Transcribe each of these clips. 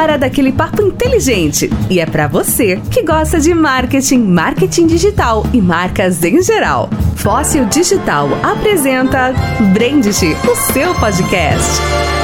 hora daquele papo inteligente. E é para você que gosta de marketing, marketing digital e marcas em geral. Fóssil Digital apresenta Brandit, o seu podcast.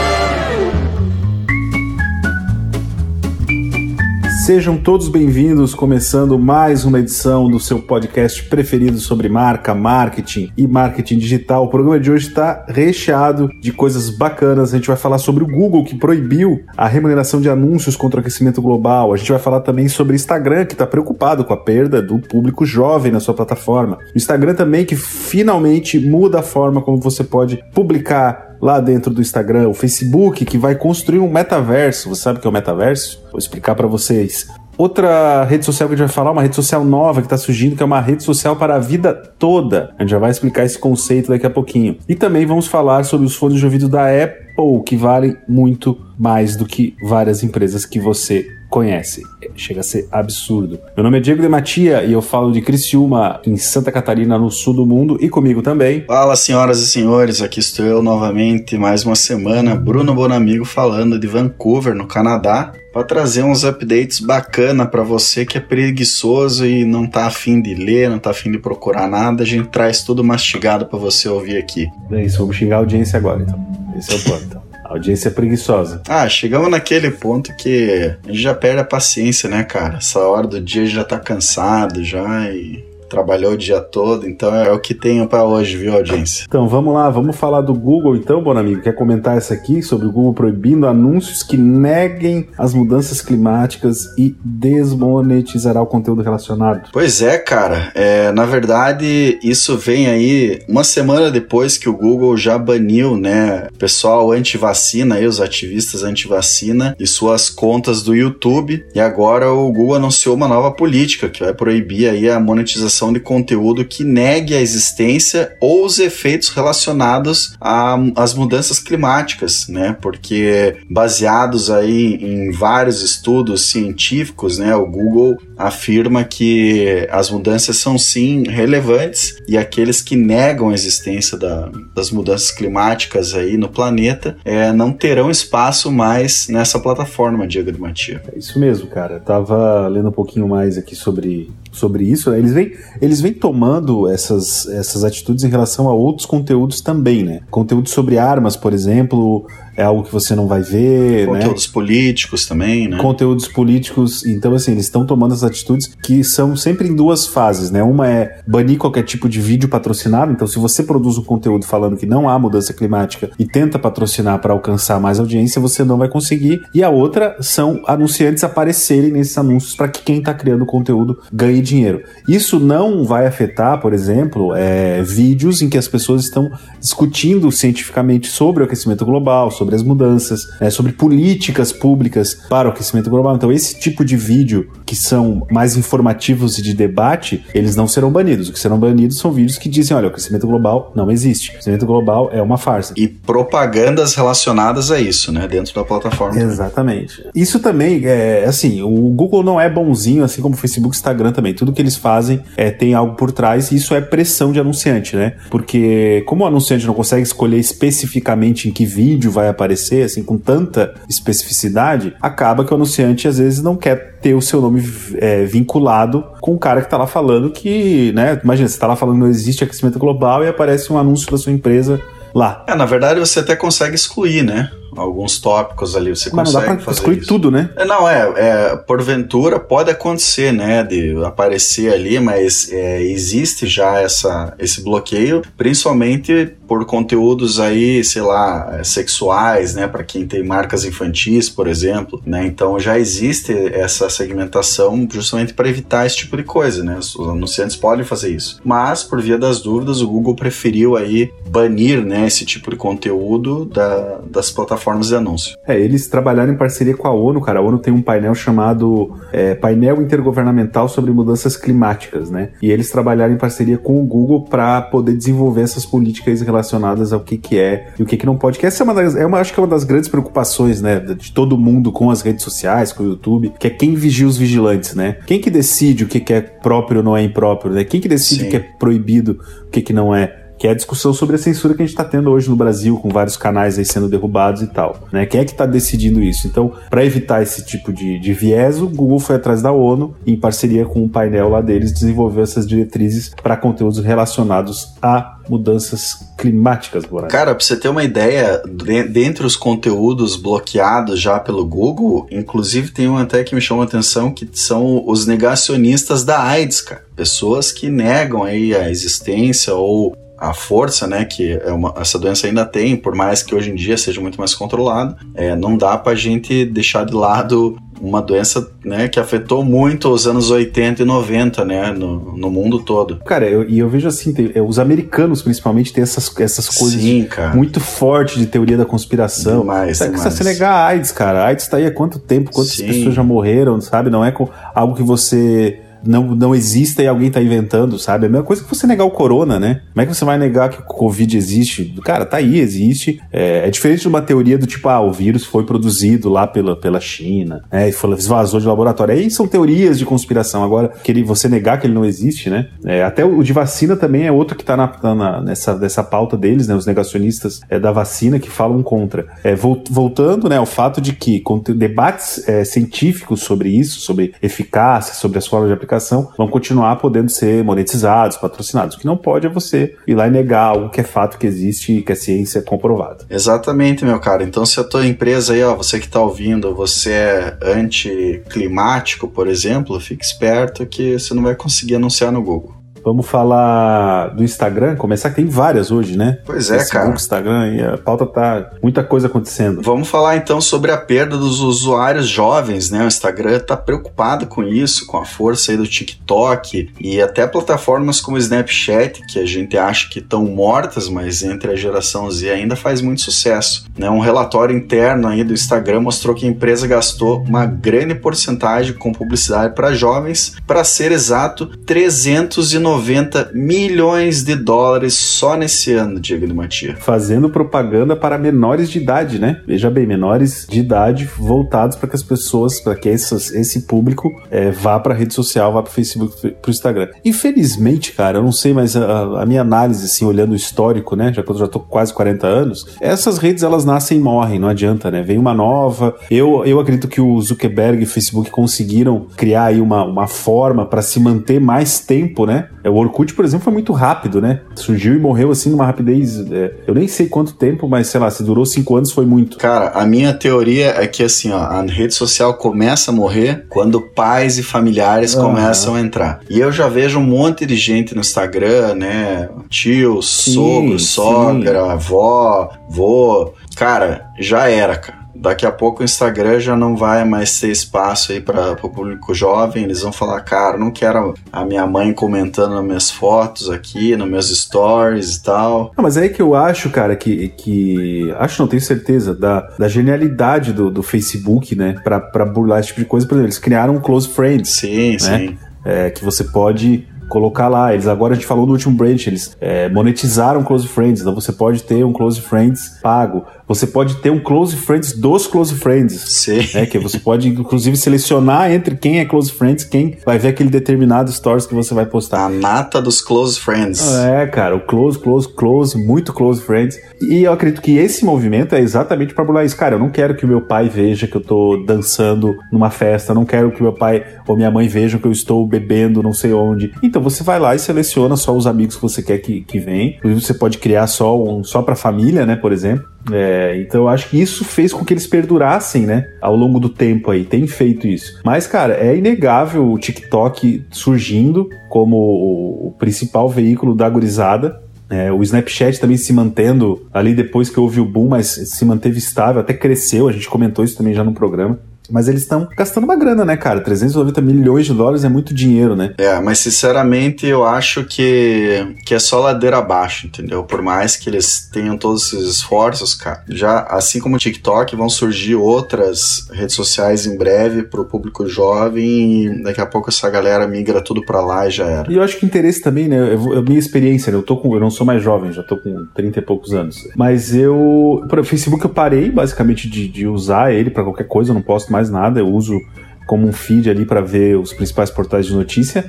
Sejam todos bem-vindos, começando mais uma edição do seu podcast preferido sobre marca, marketing e marketing digital. O programa de hoje está recheado de coisas bacanas. A gente vai falar sobre o Google que proibiu a remuneração de anúncios contra o aquecimento global. A gente vai falar também sobre o Instagram que está preocupado com a perda do público jovem na sua plataforma. O Instagram também que finalmente muda a forma como você pode publicar lá dentro do Instagram, o Facebook, que vai construir um metaverso. Você sabe o que é o metaverso? Vou explicar para vocês. Outra rede social que a gente vai falar, uma rede social nova que está surgindo, que é uma rede social para a vida toda. A gente já vai explicar esse conceito daqui a pouquinho. E também vamos falar sobre os fones de ouvido da Apple, que valem muito mais do que várias empresas que você conhece. Chega a ser absurdo. Meu nome é Diego de Matia e eu falo de Criciúma, em Santa Catarina, no sul do mundo, e comigo também. Fala, senhoras e senhores, aqui estou eu novamente, mais uma semana, Bruno Bonamigo falando de Vancouver, no Canadá, para trazer uns updates bacana para você que é preguiçoso e não tá afim de ler, não tá afim de procurar nada, a gente traz tudo mastigado para você ouvir aqui. É isso, vamos xingar a audiência agora, então. Esse é o plano, então. Audiência é preguiçosa. Ah, chegamos naquele ponto que a gente já perde a paciência, né, cara? Essa hora do dia já tá cansado já e trabalhou o dia todo, então é o que tenho para hoje, viu, audiência? Então vamos lá, vamos falar do Google então, bom amigo. Quer comentar essa aqui sobre o Google proibindo anúncios que neguem as mudanças climáticas e desmonetizará o conteúdo relacionado? Pois é, cara. É, na verdade, isso vem aí uma semana depois que o Google já baniu, né, pessoal anti-vacina, os ativistas anti-vacina e suas contas do YouTube. E agora o Google anunciou uma nova política que vai proibir aí a monetização de conteúdo que negue a existência ou os efeitos relacionados às mudanças climáticas, né? Porque baseados aí em vários estudos científicos, né, o Google afirma que as mudanças são sim relevantes e aqueles que negam a existência da, das mudanças climáticas aí no planeta é, não terão espaço mais nessa plataforma, Diego de Matia. É isso mesmo, cara. Eu tava lendo um pouquinho mais aqui sobre sobre isso, né? eles vêm eles vêm tomando essas, essas atitudes em relação a outros conteúdos também, né? Conteúdo sobre armas, por exemplo, é algo que você não vai ver. Né? Conteúdos né? políticos também, né? Conteúdos políticos. Então, assim, eles estão tomando as atitudes que são sempre em duas fases, né? Uma é banir qualquer tipo de vídeo patrocinado. Então, se você produz um conteúdo falando que não há mudança climática e tenta patrocinar para alcançar mais audiência, você não vai conseguir. E a outra são anunciantes aparecerem nesses anúncios para que quem está criando conteúdo ganhe dinheiro. Isso não vai afetar, por exemplo, é, vídeos em que as pessoas estão discutindo cientificamente sobre o aquecimento global, sobre sobre as mudanças, né, sobre políticas públicas para o aquecimento global. Então, esse tipo de vídeo que são mais informativos e de debate, eles não serão banidos. O que serão banidos são vídeos que dizem: olha, o aquecimento global não existe. O aquecimento global é uma farsa. E propagandas relacionadas a isso, né, dentro da plataforma. Exatamente. Isso também é assim: o Google não é bonzinho, assim como o Facebook e Instagram também. Tudo que eles fazem é, tem algo por trás e isso é pressão de anunciante, né? Porque, como o anunciante não consegue escolher especificamente em que vídeo vai aparecer, assim, com tanta especificidade, acaba que o anunciante às vezes não quer ter o seu nome é, vinculado com o cara que tá lá falando que, né? Imagina, você tá lá falando não existe aquecimento global e aparece um anúncio da sua empresa lá. É, na verdade você até consegue excluir, né? alguns tópicos ali você Mas consegue não dá pra excluir isso. tudo, né? É, não, é, é, porventura pode acontecer, né, de aparecer ali, mas é, existe já essa, esse bloqueio, principalmente por conteúdos aí, sei lá, sexuais, né, para quem tem marcas infantis, por exemplo, né, então já existe essa segmentação justamente para evitar esse tipo de coisa, né, os anunciantes podem fazer isso, mas por via das dúvidas o Google preferiu aí banir, né, esse tipo de conteúdo da, das plataformas plataformas de anúncio. É, eles trabalharam em parceria com a ONU, cara. A ONU tem um painel chamado é, Painel Intergovernamental sobre Mudanças Climáticas, né? E eles trabalharam em parceria com o Google para poder desenvolver essas políticas relacionadas ao que, que é e o que, que não pode. Que essa é uma, das, é uma, acho que é uma das grandes preocupações, né, de todo mundo com as redes sociais, com o YouTube, que é quem vigia os vigilantes, né? Quem que decide o que, que é próprio ou não é impróprio, né? Quem que decide Sim. o que é proibido, o que, que não é? Que é a discussão sobre a censura que a gente está tendo hoje no Brasil, com vários canais aí sendo derrubados e tal. Né? Quem é que está decidindo isso? Então, para evitar esse tipo de, de viés, o Google foi atrás da ONU, em parceria com o painel lá deles, desenvolveu essas diretrizes para conteúdos relacionados a mudanças climáticas, Bora. Cara, pra você ter uma ideia, dentre os conteúdos bloqueados já pelo Google, inclusive tem um até que me chamou a atenção que são os negacionistas da AIDS, cara. Pessoas que negam aí a existência ou a força, né, que é uma, essa doença ainda tem, por mais que hoje em dia seja muito mais controlada, é, não dá pra gente deixar de lado uma doença né, que afetou muito os anos 80 e 90, né, no, no mundo todo. Cara, eu, e eu vejo assim, tem, é, os americanos principalmente têm essas, essas coisas Sim, muito fortes de teoria da conspiração. Demais, Sabe demais. que você negar a AIDS, cara, a AIDS tá aí há quanto tempo, quantas Sim. pessoas já morreram, sabe? Não é algo que você não, não exista e alguém tá inventando, sabe? É a mesma coisa que você negar o corona, né? Como é que você vai negar que o Covid existe? Cara, tá aí, existe. É, é diferente de uma teoria do tipo, ah, o vírus foi produzido lá pela, pela China, né? E foi, vazou de laboratório. Aí são teorias de conspiração. Agora, que ele, você negar que ele não existe, né? É, até o de vacina também é outro que tá, na, tá na, nessa, nessa pauta deles, né? Os negacionistas é, da vacina que falam contra. É, voltando, né, ao fato de que debates é, científicos sobre isso, sobre eficácia, sobre as formas de aplicação, vão continuar podendo ser monetizados, patrocinados. O que não pode é você ir lá e negar algo que é fato que existe que a ciência é comprovada. Exatamente, meu cara. Então, se a tua empresa aí, ó, você que está ouvindo, você é anticlimático, por exemplo, fique esperto que você não vai conseguir anunciar no Google. Vamos falar do Instagram, começar que tem várias hoje, né? Pois é, Facebook, cara. Instagram, e a pauta tá muita coisa acontecendo. Vamos falar então sobre a perda dos usuários jovens, né? O Instagram tá preocupado com isso, com a força aí do TikTok e até plataformas como o Snapchat, que a gente acha que estão mortas, mas entre a geração Z ainda faz muito sucesso, né? Um relatório interno aí do Instagram mostrou que a empresa gastou uma grande porcentagem com publicidade para jovens, para ser exato, 390 90 milhões de dólares só nesse ano, Diego de Matia. Fazendo propaganda para menores de idade, né? Veja bem, menores de idade voltados para que as pessoas, para que essas, esse público é, vá para a rede social, vá para o Facebook, para o Instagram. Infelizmente, cara, eu não sei, mas a, a, minha análise, assim, olhando o histórico, né? Já que eu já tô com quase 40 anos, essas redes elas nascem e morrem, não adianta, né? Vem uma nova. Eu, eu acredito que o Zuckerberg e o Facebook conseguiram criar aí uma, uma forma para se manter mais tempo, né? É, o Orkut, por exemplo, foi muito rápido, né? Surgiu e morreu assim numa rapidez. É, eu nem sei quanto tempo, mas sei lá, se durou cinco anos foi muito. Cara, a minha teoria é que assim, ó, a rede social começa a morrer quando pais e familiares uhum. começam a entrar. E eu já vejo um monte de gente no Instagram, né? Tio, sogro, sogra, avó, vô. Cara, já era, cara daqui a pouco o Instagram já não vai mais ter espaço aí para o público jovem. Eles vão falar, cara, não quero a minha mãe comentando nas minhas fotos aqui, nos meus stories e tal. Não, mas é aí que eu acho, cara, que. que acho, não tenho certeza, da, da genialidade do, do Facebook, né, para burlar esse tipo de coisa. Por exemplo, eles criaram um Close Friends. Sim, né? sim. É, que você pode colocar lá. Eles agora a gente falou no último branch, eles é, monetizaram Close Friends, então você pode ter um Close Friends pago. Você pode ter um Close Friends dos Close Friends. Sim. Né, que você pode, inclusive, selecionar entre quem é Close Friends, quem vai ver aquele determinado stories que você vai postar. A nata dos Close Friends. É, cara, o Close, Close, Close, muito Close Friends. E eu acredito que esse movimento é exatamente para burlar isso. Cara, eu não quero que o meu pai veja que eu tô dançando numa festa, não quero que meu pai ou minha mãe vejam que eu estou bebendo não sei onde. Então você vai lá e seleciona só os amigos que você quer que, que vem. Inclusive, você pode criar só um só para família, né, por exemplo. É, então eu acho que isso fez com que eles perdurassem, né, ao longo do tempo aí, tem feito isso. Mas, cara, é inegável o TikTok surgindo como o, principal veículo da gurizada. É, o Snapchat também se mantendo ali depois que houve o boom, mas se manteve estável, até cresceu, a gente comentou isso também já no programa. Mas eles estão gastando uma grana, né, cara? 390 milhões de dólares é muito dinheiro, né? É, mas sinceramente eu acho que, que é só ladeira abaixo, entendeu? Por mais que eles tenham todos esses esforços, cara. Já assim como o TikTok, vão surgir outras redes sociais em breve pro público jovem e daqui a pouco essa galera migra tudo pra lá e já era. E eu acho que interesse também, né? Eu, a minha experiência, né? Eu tô com. Eu não sou mais jovem, já tô com 30 e poucos anos. Mas eu. Para o Facebook eu parei basicamente de, de usar ele para qualquer coisa, eu não posso mais mais nada, eu uso como um feed ali para ver os principais portais de notícia.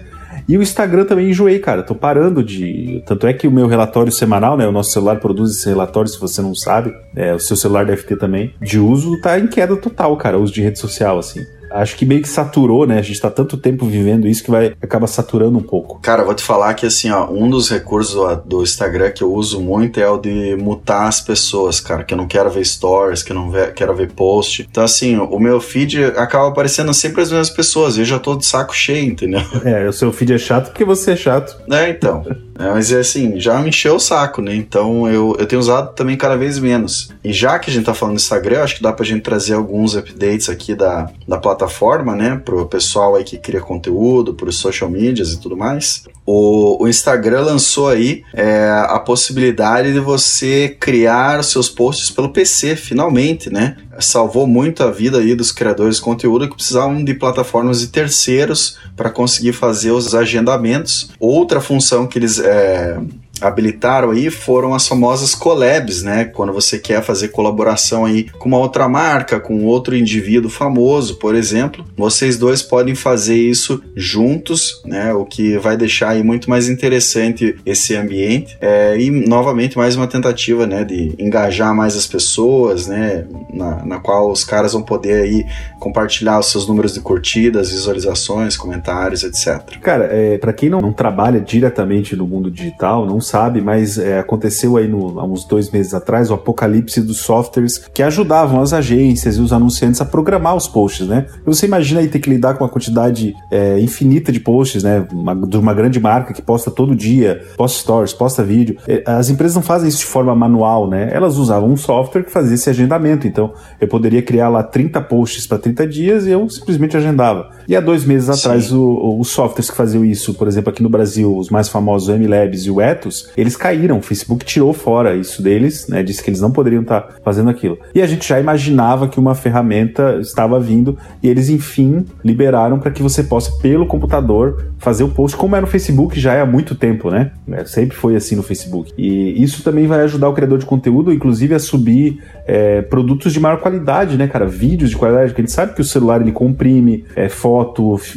E o Instagram também enjoei, cara. Tô parando de. Tanto é que o meu relatório semanal, né? O nosso celular produz esse relatório, se você não sabe. É, o seu celular deve ter também. De uso, tá em queda total, cara. O uso de rede social, assim acho que meio que saturou, né? A gente tá tanto tempo vivendo isso que vai acaba saturando um pouco. Cara, vou te falar que assim, ó, um dos recursos do Instagram que eu uso muito é o de mutar as pessoas, cara, que eu não quero ver stories, que eu não quero ver post. Então assim, o meu feed acaba aparecendo sempre as mesmas pessoas, eu já tô de saco cheio, entendeu? É, o seu feed é chato porque você é chato. É, então. É, mas é assim, já me encheu o saco, né? Então eu, eu tenho usado também cada vez menos. E já que a gente tá falando do Instagram, acho que dá pra gente trazer alguns updates aqui da, da plataforma, né? Pro pessoal aí que cria conteúdo, pros social medias e tudo mais. O, o Instagram lançou aí é, a possibilidade de você criar seus posts pelo PC, finalmente, né? Salvou muito a vida aí dos criadores de conteúdo que precisavam de plataformas de terceiros para conseguir fazer os agendamentos. Outra função que eles é, habilitaram aí foram as famosas collabs, né? Quando você quer fazer colaboração aí com uma outra marca, com outro indivíduo famoso, por exemplo, vocês dois podem fazer isso juntos, né? O que vai deixar aí muito mais interessante esse ambiente é, e novamente mais uma tentativa, né? De engajar mais as pessoas, né? Na, na qual os caras vão poder aí compartilhar os seus números de curtidas, visualizações, comentários, etc. Cara, é, para quem não, não trabalha diretamente no mundo digital, não sabe, mas é, aconteceu aí no, há uns dois meses atrás o apocalipse dos softwares que ajudavam as agências e os anunciantes a programar os posts, né? Você imagina aí ter que lidar com uma quantidade é, infinita de posts, né? Uma, de uma grande marca que posta todo dia, posta stories, posta vídeo. É, as empresas não fazem isso de forma manual, né? Elas usavam um software que fazia esse agendamento. Então, eu poderia criar lá 30 posts para 30 dias e eu simplesmente agendava. E há dois meses atrás, o, os softwares que faziam isso, por exemplo, aqui no Brasil, os mais famosos, o MLabs e o Etos, eles caíram. O Facebook tirou fora isso deles, né? Disse que eles não poderiam estar tá fazendo aquilo. E a gente já imaginava que uma ferramenta estava vindo e eles, enfim, liberaram para que você possa, pelo computador, fazer o post, como é no Facebook já é há muito tempo, né? É, sempre foi assim no Facebook. E isso também vai ajudar o criador de conteúdo, inclusive, a subir é, produtos de maior qualidade, né, cara? Vídeos de qualidade, porque a gente sabe que o celular ele comprime, é, foto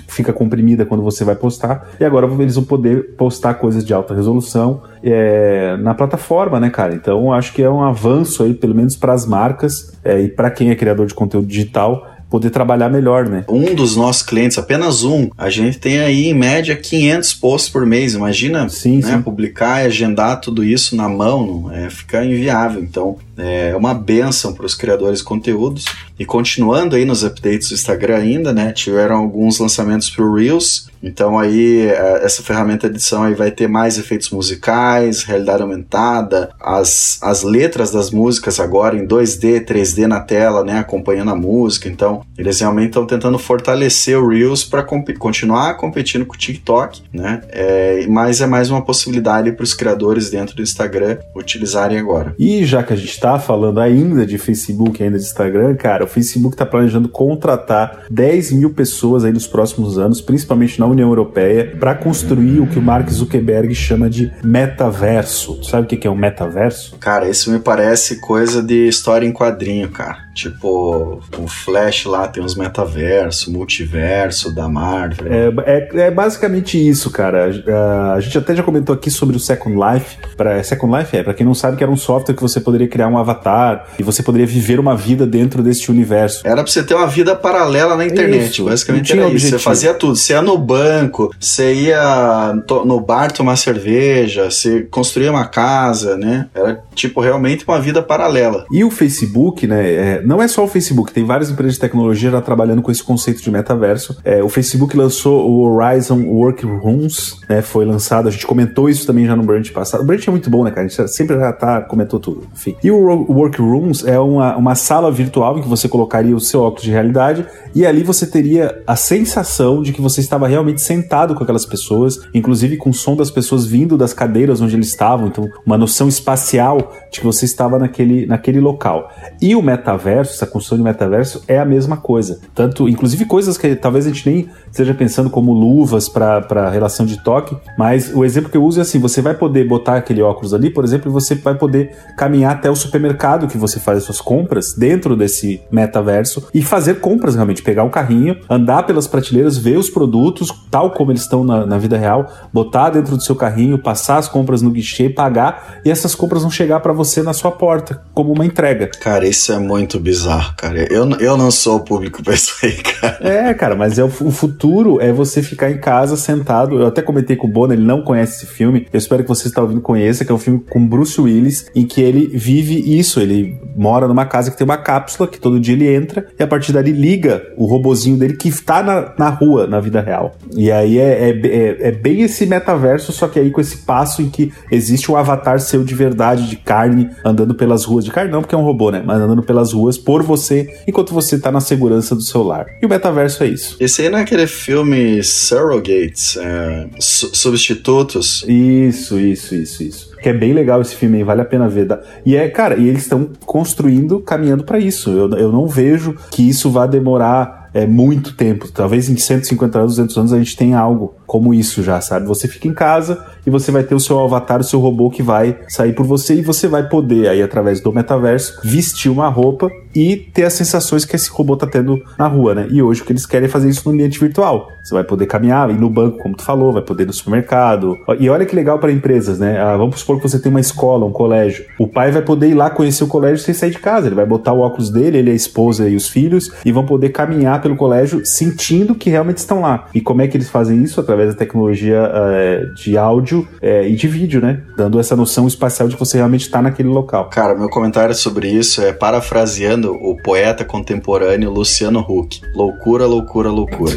fica comprimida quando você vai postar, e agora eles vão poder postar coisas de alta resolução é, na plataforma, né, cara? Então acho que é um avanço aí, pelo menos para as marcas é, e para quem é criador de conteúdo digital, poder trabalhar melhor, né? Um dos nossos clientes, apenas um, a gente tem aí em média 500 posts por mês. Imagina sim, né, sim. publicar e agendar tudo isso na mão, é, fica inviável. Então é uma benção para os criadores de conteúdos. E continuando aí nos updates do Instagram ainda, né? Tiveram alguns lançamentos para o Reels. Então aí é, essa ferramenta de edição aí vai ter mais efeitos musicais, realidade aumentada, as, as letras das músicas agora em 2D, 3D na tela, né? Acompanhando a música. Então eles realmente estão tentando fortalecer o Reels para comp continuar competindo com o TikTok, né? É, mas é mais uma possibilidade para os criadores dentro do Instagram utilizarem agora. E já que a gente está falando ainda de Facebook, ainda de Instagram, cara, Facebook está planejando contratar 10 mil pessoas aí nos próximos anos, principalmente na União Europeia, para construir o que o Mark Zuckerberg chama de metaverso. sabe o que é um metaverso? Cara, isso me parece coisa de história em quadrinho, cara. Tipo, o Flash lá tem uns metaverso, multiverso da Marvel. É, é, é basicamente isso, cara. A, a, gente até já comentou aqui sobre o Second Life. Pra, Second Life é, para quem não sabe, que era um software que você poderia criar um avatar e você poderia viver uma vida dentro deste universo. Era pra você ter uma vida paralela na internet. Isso, basicamente era objetivo. isso. Você fazia tudo. Você ia no banco, você ia no bar tomar cerveja, você construía uma casa, né? Era tipo realmente uma vida paralela. E o Facebook, né? É, não é só o Facebook, tem várias empresas de tecnologia já trabalhando com esse conceito de metaverso. É, o Facebook lançou o Horizon Workrooms, né? Foi lançado, a gente comentou isso também já no Branch passado. O Branch é muito bom, né, cara? A gente sempre já tá, comentou tudo. Enfim. E o Workrooms é uma, uma sala virtual em que você colocaria o seu óculos de realidade e ali você teria a sensação de que você estava realmente sentado com aquelas pessoas, inclusive com o som das pessoas vindo das cadeiras onde eles estavam, então uma noção espacial de que você estava naquele, naquele local. E o metaverso essa construção de metaverso é a mesma coisa. Tanto, inclusive coisas que talvez a gente nem esteja pensando como luvas para relação de toque, mas o exemplo que eu uso é assim: você vai poder botar aquele óculos ali, por exemplo, e você vai poder caminhar até o supermercado que você faz as suas compras dentro desse metaverso e fazer compras realmente, pegar um carrinho, andar pelas prateleiras, ver os produtos tal como eles estão na, na vida real, botar dentro do seu carrinho, passar as compras no guichê, pagar e essas compras vão chegar para você na sua porta como uma entrega. Cara, isso é muito bizarro, cara. Eu, eu não sou o público pra isso aí, cara. É, cara, mas é o, o futuro é você ficar em casa sentado. Eu até comentei com o Bono, ele não conhece esse filme. Eu espero que você está ouvindo conheça, que é um filme com Bruce Willis, em que ele vive isso. Ele mora numa casa que tem uma cápsula que todo dia ele entra e a partir dali liga o robozinho dele que está na, na rua, na vida real. E aí é, é, é, é bem esse metaverso, só que aí com esse passo em que existe um avatar seu de verdade, de carne, andando pelas ruas. De carne não, porque é um robô, né? Mas andando pelas ruas por você, enquanto você está na segurança do seu lar. E o metaverso é isso. Esse aí não é aquele filme Surrogates, é, su substitutos? Isso, isso, isso, isso que é bem legal esse filme aí, vale a pena ver. E é, cara, e eles estão construindo, caminhando para isso. Eu, eu não vejo que isso vá demorar é, muito tempo. Talvez em 150 anos, 200 anos a gente tenha algo como isso já, sabe? Você fica em casa e você vai ter o seu avatar, o seu robô que vai sair por você e você vai poder aí através do metaverso vestir uma roupa e ter as sensações que esse robô tá tendo na rua, né? E hoje o que eles querem é fazer isso no ambiente virtual. Você vai poder caminhar, ir no banco, como tu falou, vai poder ir no supermercado. E olha que legal para empresas, né? Ah, vamos supor que você tem uma escola, um colégio. O pai vai poder ir lá conhecer o colégio sem sair de casa. Ele vai botar o óculos dele, ele, a esposa e os filhos, e vão poder caminhar pelo colégio sentindo que realmente estão lá. E como é que eles fazem isso? Através da tecnologia uh, de áudio uh, e de vídeo, né? Dando essa noção espacial de que você realmente está naquele local. Cara, meu comentário sobre isso é parafraseando o poeta contemporâneo Luciano Huck. Loucura, loucura, loucura.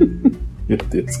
meu Deus.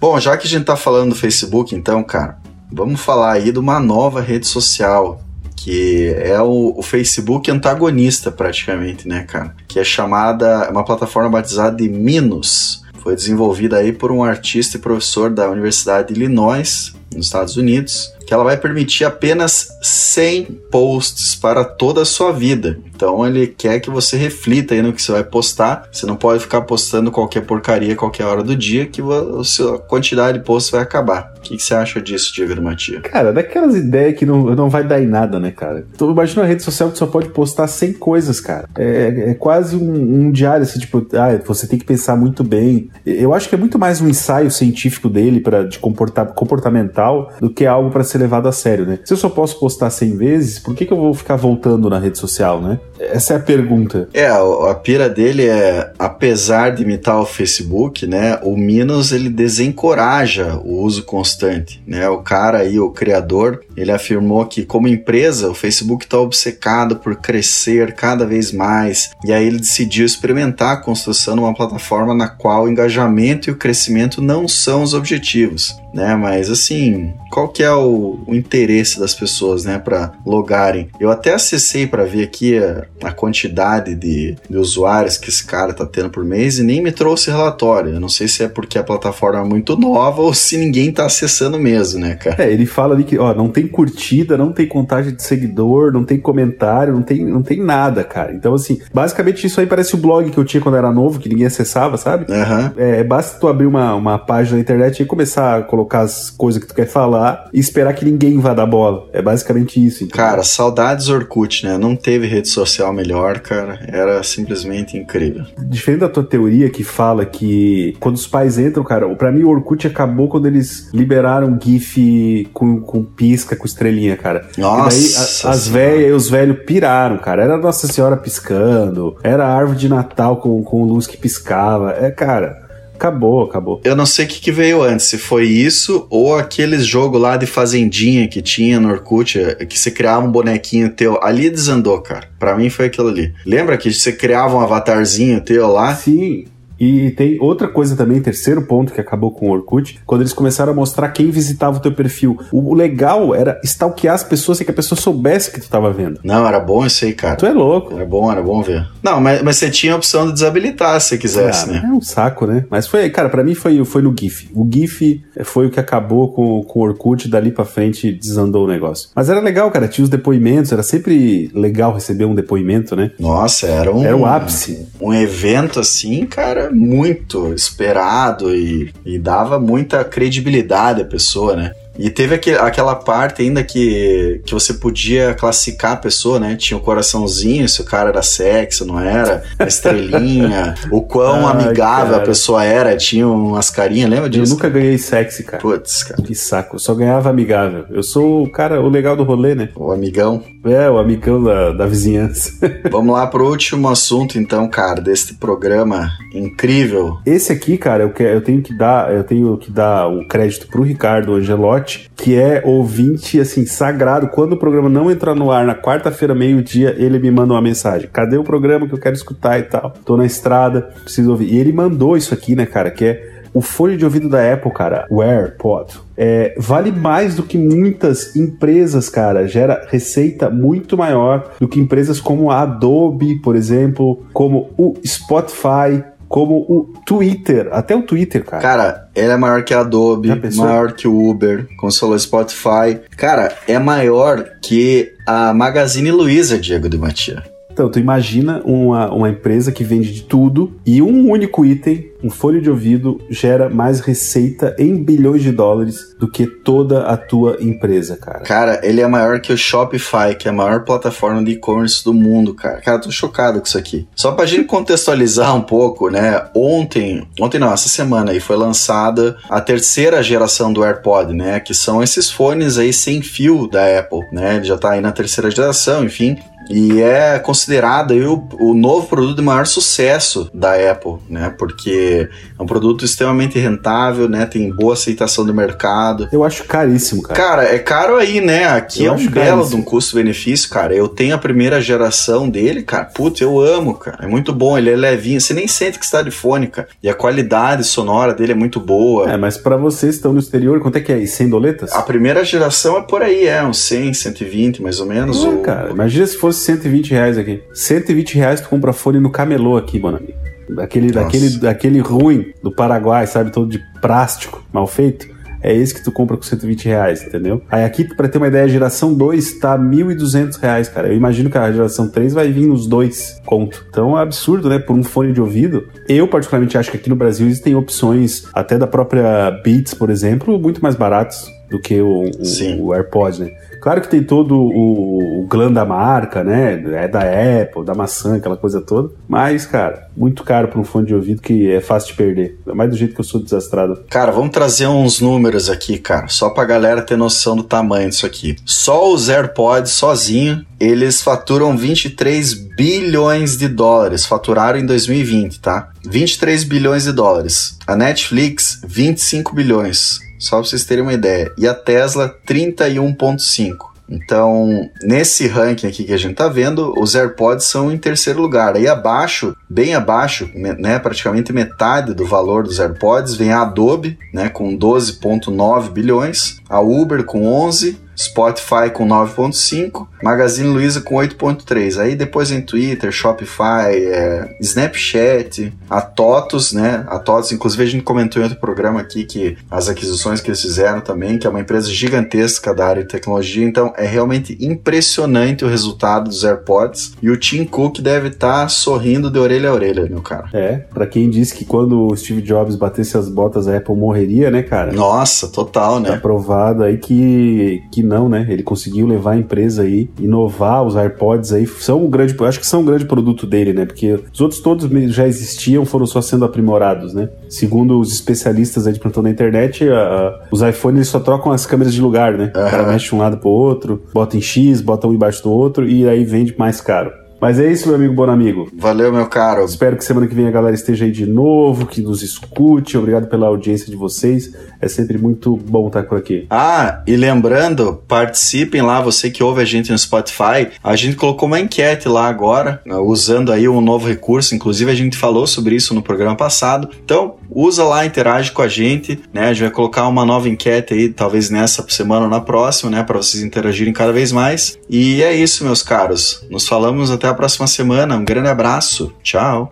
Bom, já que a gente tá falando do Facebook, então, cara, vamos falar aí de uma nova rede social que é o, o, Facebook antagonista praticamente, né, cara? Que é chamada, uma plataforma batizada de Minus. Foi desenvolvida aí por um artista e professor da Universidade de Illinois, nos Estados Unidos, que ela vai permitir apenas 100 posts para toda a sua vida. Então ele quer que você reflita aí no que você vai postar. Você não pode ficar postando qualquer porcaria qualquer hora do dia que a sua quantidade de posts vai acabar. O que, você acha disso, Diego Matia? Cara, daquelas ideias que não, não vai dar em nada, né, cara? Então imagina uma rede social que só pode postar 100 coisas, cara. É, é quase um, um, diário, assim, tipo, ah, você tem que pensar muito bem. Eu acho que é muito mais um ensaio científico dele para de comportar, comportamental do que algo para ser levado a sério, né? Se eu só posso postar 100 vezes, por que, que eu vou ficar voltando na rede social, né? Essa é a pergunta. É, a, pira dele é, apesar de imitar o Facebook, né, o Minos ele desencoraja o uso constante, né? O cara aí, o criador, ele afirmou que como empresa o Facebook está obcecado por crescer cada vez mais e aí ele decidiu experimentar a construção de uma plataforma na qual o engajamento e o crescimento não são os objetivos né? Mas assim, qual que é o, o interesse das pessoas, né, para logarem? Eu até acessei para ver aqui a, a quantidade de, de, usuários que esse cara tá tendo por mês e nem me trouxe relatório. Eu não sei se é porque a plataforma é muito nova ou se ninguém tá acessando mesmo, né, cara? É, ele fala ali que, ó, não tem curtida, não tem contagem de seguidor, não tem comentário, não tem, não tem nada, cara. Então, assim, basicamente isso aí parece o blog que eu tinha quando era novo, que ninguém acessava, sabe? Uhum. É, basta tu abrir uma, uma página na internet e começar a colocar colocar as coisas que tu quer falar e esperar que ninguém vá dar bola. É basicamente isso. Entendeu? Cara, saudades Orkut, né? Não teve rede social melhor, cara. Era simplesmente incrível. Diferente da tua teoria que fala que quando os pais entram, cara, para mim o Orkut acabou quando eles liberaram GIF com, com pisca, com estrelinha, cara. Nossa! E daí a, as velhas e os velhos piraram, cara. Era Nossa Senhora piscando, era a árvore de Natal com, com luz que piscava. É, cara. Acabou, acabou. Eu não sei o que, que, veio antes, se foi isso ou aqueles jogo lá de fazendinha que tinha no Orkut, que você criava um bonequinho teu. Ali desandou, cara. Pra mim foi aquilo ali. Lembra que você criava um avatarzinho teu lá? Sim. E tem outra coisa também, terceiro ponto que acabou com o Orkut, quando eles começaram a mostrar quem visitava o teu perfil. O, legal era stalkear as pessoas sem que a pessoa soubesse que tu tava vendo. Não, era bom isso aí, cara. Tu é louco. Era bom, era bom ver. Não, mas, mas você tinha a opção de desabilitar se você quisesse, ah, né? É um saco, né? Mas foi, cara, para mim foi, foi no GIF. O GIF foi o que acabou com, com o Orkut, dali pra frente desandou o negócio. Mas era legal, cara, tinha os depoimentos, era sempre legal receber um depoimento, né? Nossa, era um. Era o ápice. Um evento assim, cara, muito esperado e, e dava muita credibilidade à pessoa, né? E teve aquele, aquela parte ainda que, que você podia classificar a pessoa, né? Tinha o coraçãozinho, se o cara era sexo, não era, a estrelinha, o quão Ai, amigável cara. a pessoa era, tinha umas carinhas, lembra disso? Eu nunca ganhei sexy, cara. Putz, cara. Que saco, eu só ganhava amigável. Eu sou o cara, o legal do rolê, né? O amigão. É, o amigão da, da vizinhança. Vamos lá pro último assunto, então, cara, deste programa incrível. Esse aqui, cara, eu, que, eu tenho que dar, eu tenho que dar o crédito pro Ricardo Angelotti que é ouvinte, assim, sagrado. Quando o programa não entrar no ar na quarta-feira, meio-dia, ele me manda uma mensagem. Cadê o programa que eu quero escutar e tal? Tô na estrada, preciso ouvir. E ele mandou isso aqui, né, cara, que é o fone de ouvido da Apple, cara, o AirPod, é, vale mais do que muitas empresas, cara. Gera receita muito maior do que empresas como a Adobe, por exemplo, como o Spotify, como o Twitter, até o Twitter, cara. Cara, ele é maior que a Adobe, maior que o Uber, falou, Spotify. Cara, é maior que a Magazine Luiza, Diego de Matia. Então, tu imagina uma, uma empresa que vende de tudo e um único item, um fone de ouvido, gera mais receita em bilhões de dólares do que toda a tua empresa, cara. Cara, ele é maior que o Shopify, que é a maior plataforma de e-commerce do mundo, cara. Cara, tô chocado com isso aqui. Só pra gente contextualizar um pouco, né? Ontem, ontem não, essa semana aí foi lançada a terceira geração do AirPod, né? Que são esses fones aí sem fio da Apple, né? Ele já tá aí na terceira geração, enfim. E é considerado aí o, novo produto de maior sucesso da Apple, né? Porque é um produto extremamente rentável, né? Tem boa aceitação do mercado. Eu acho caríssimo, cara. Cara, é caro aí, né? Aqui eu é um belo de um custo-benefício, cara. Eu tenho a primeira geração dele, cara. Putz, eu amo, cara. É muito bom, ele é levinho. Você nem sente que está de fone, cara. E a qualidade sonora dele é muito boa. É, mas para vocês que estão no exterior, quanto é que é? 100 doletas? A primeira geração é por aí, é uns 100, 120 mais ou menos. Não, o... cara, imagina se fosse 120 reais aqui. 120 reais tu compra fone no camelô aqui, mano. Daquele, daquele, daquele ruim do Paraguai, sabe? Todo de plástico, mal feito. É esse que tu compra com 120 reais, entendeu? Aí aqui, pra ter uma ideia, a geração 2 tá 1.200 reais, cara. Eu imagino que a geração 3 vai vir nos dois conto. Então é absurdo, né? Por um fone de ouvido. Eu, particularmente, acho que aqui no Brasil existem opções, até da própria Beats, por exemplo, muito mais baratos do que o, o, o AirPod, né? Claro que tem todo o, o glam da marca, né? É da Apple, da maçã, aquela coisa toda. Mas, cara, muito caro para um fone de ouvido que é fácil de perder. Ainda mais do jeito que eu sou desastrado. Cara, vamos trazer uns números aqui, cara. Só pra galera ter noção do tamanho disso aqui. Só os AirPods sozinho, eles faturam 23 bilhões de dólares. Faturaram em 2020, tá? 23 bilhões de dólares. A Netflix, 25 bilhões. Só para vocês terem uma ideia. E a Tesla, 31,5. Então, nesse ranking aqui que a gente tá vendo, os AirPods são em terceiro lugar. Aí abaixo, bem abaixo, né, praticamente metade do valor dos AirPods, vem a Adobe, né, com 12,9 bilhões, a Uber com 11, Spotify com 9.5, Magazine Luiza com 8.3. Aí depois em Twitter, Shopify, é, Snapchat, a TOTOS, né? A TOTOS, inclusive a gente comentou em outro programa aqui que as aquisições que eles fizeram também, que é uma empresa gigantesca da área de tecnologia, então é realmente impressionante o resultado dos AirPods e o Tim Cook deve estar tá sorrindo de orelha a orelha, meu cara. É, para quem disse que quando o Steve Jobs batesse as botas a Apple morreria, né, cara? Nossa, total, né? Tá provado aí que, que não, né? Ele conseguiu levar a empresa aí, inovar os AirPods aí, são um grande, eu acho que são um grande produto dele, né? Porque os outros todos já existiam, foram só sendo aprimorados, né? Segundo os especialistas aí de plantão na internet, a, a, os iPhones só trocam as câmeras de lugar, né? Uhum. O cara mexe de um lado pro outro, bota em X, bota um embaixo do outro e aí vende mais caro. Mas é isso, meu amigo, bom amigo. Valeu, meu caro. Espero que semana que vem a galera esteja aí de novo, que nos escute. Obrigado pela audiência de vocês. É sempre muito bom estar por aqui. Ah, e lembrando, participem lá, você que ouve a gente no Spotify. A gente colocou uma enquete lá agora, usando aí um novo recurso. Inclusive, a gente falou sobre isso no programa passado. Então, usa lá, interage com a gente, né? A gente vai colocar uma nova enquete aí, talvez nessa semana ou na próxima, né? Para vocês interagirem cada vez mais. E é isso, meus caros. Nos falamos até a próxima semana. Um grande abraço. Tchau.